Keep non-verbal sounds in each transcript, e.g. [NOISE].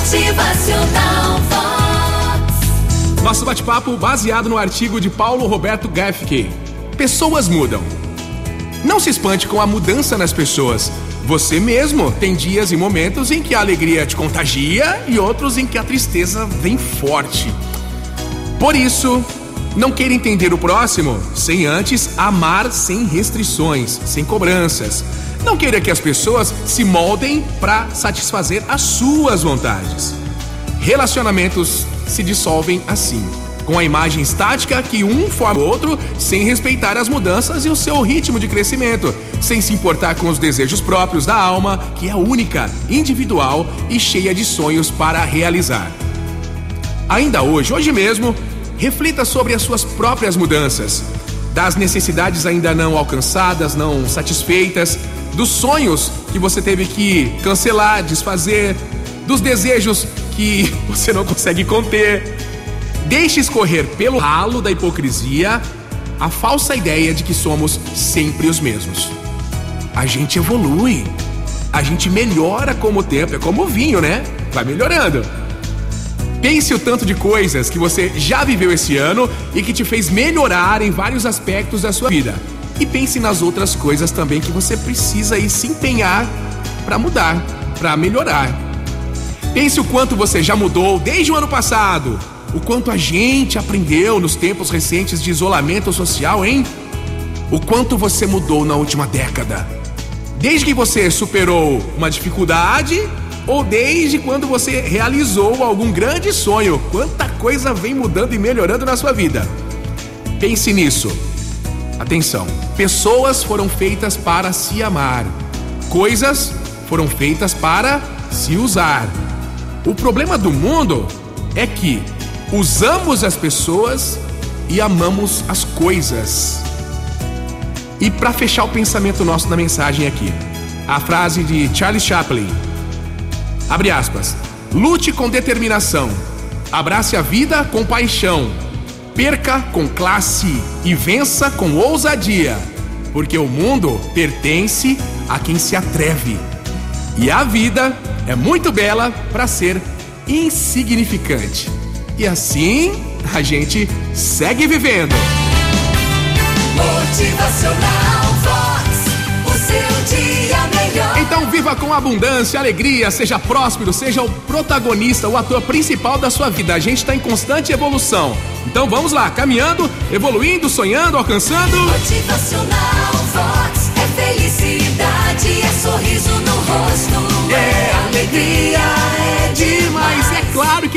Motivacional Vox. Nosso bate-papo baseado no artigo de Paulo Roberto Gaffke. Pessoas mudam. Não se espante com a mudança nas pessoas. Você mesmo tem dias e momentos em que a alegria te contagia e outros em que a tristeza vem forte. Por isso, não queira entender o próximo sem antes amar sem restrições, sem cobranças. Não queira que as pessoas se moldem para satisfazer as suas vontades. Relacionamentos se dissolvem assim, com a imagem estática que um forma o outro sem respeitar as mudanças e o seu ritmo de crescimento, sem se importar com os desejos próprios da alma, que é única, individual e cheia de sonhos para realizar. Ainda hoje, hoje mesmo, reflita sobre as suas próprias mudanças, das necessidades ainda não alcançadas, não satisfeitas, dos sonhos que você teve que cancelar, desfazer, dos desejos que [LAUGHS] você não consegue conter. Deixe escorrer pelo ralo da hipocrisia a falsa ideia de que somos sempre os mesmos. A gente evolui, a gente melhora com o tempo, é como o vinho, né? Vai melhorando. Pense o tanto de coisas que você já viveu esse ano e que te fez melhorar em vários aspectos da sua vida. E pense nas outras coisas também que você precisa ir se empenhar para mudar, para melhorar. Pense o quanto você já mudou desde o ano passado, o quanto a gente aprendeu nos tempos recentes de isolamento social, hein? O quanto você mudou na última década. Desde que você superou uma dificuldade ou desde quando você realizou algum grande sonho, quanta coisa vem mudando e melhorando na sua vida. Pense nisso. Atenção, pessoas foram feitas para se amar, coisas foram feitas para se usar. O problema do mundo é que usamos as pessoas e amamos as coisas. E para fechar o pensamento nosso na mensagem aqui, a frase de Charlie Chaplin. Abre aspas. Lute com determinação. Abrace a vida com paixão perca com classe e vença com ousadia, porque o mundo pertence a quem se atreve. E a vida é muito bela para ser insignificante. E assim a gente segue vivendo. Motivacional viva com abundância, alegria, seja próspero, seja o protagonista, o ator principal da sua vida. A gente está em constante evolução. Então vamos lá, caminhando, evoluindo, sonhando, alcançando. Motivacional Vox é felicidade, é sorriso no rosto, é alegria,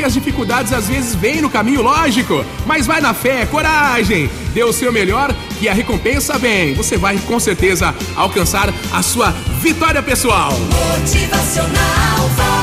as dificuldades às vezes vêm no caminho, lógico. Mas vai na fé, coragem, dê o seu melhor que a recompensa vem. Você vai com certeza alcançar a sua vitória pessoal. Motivacional.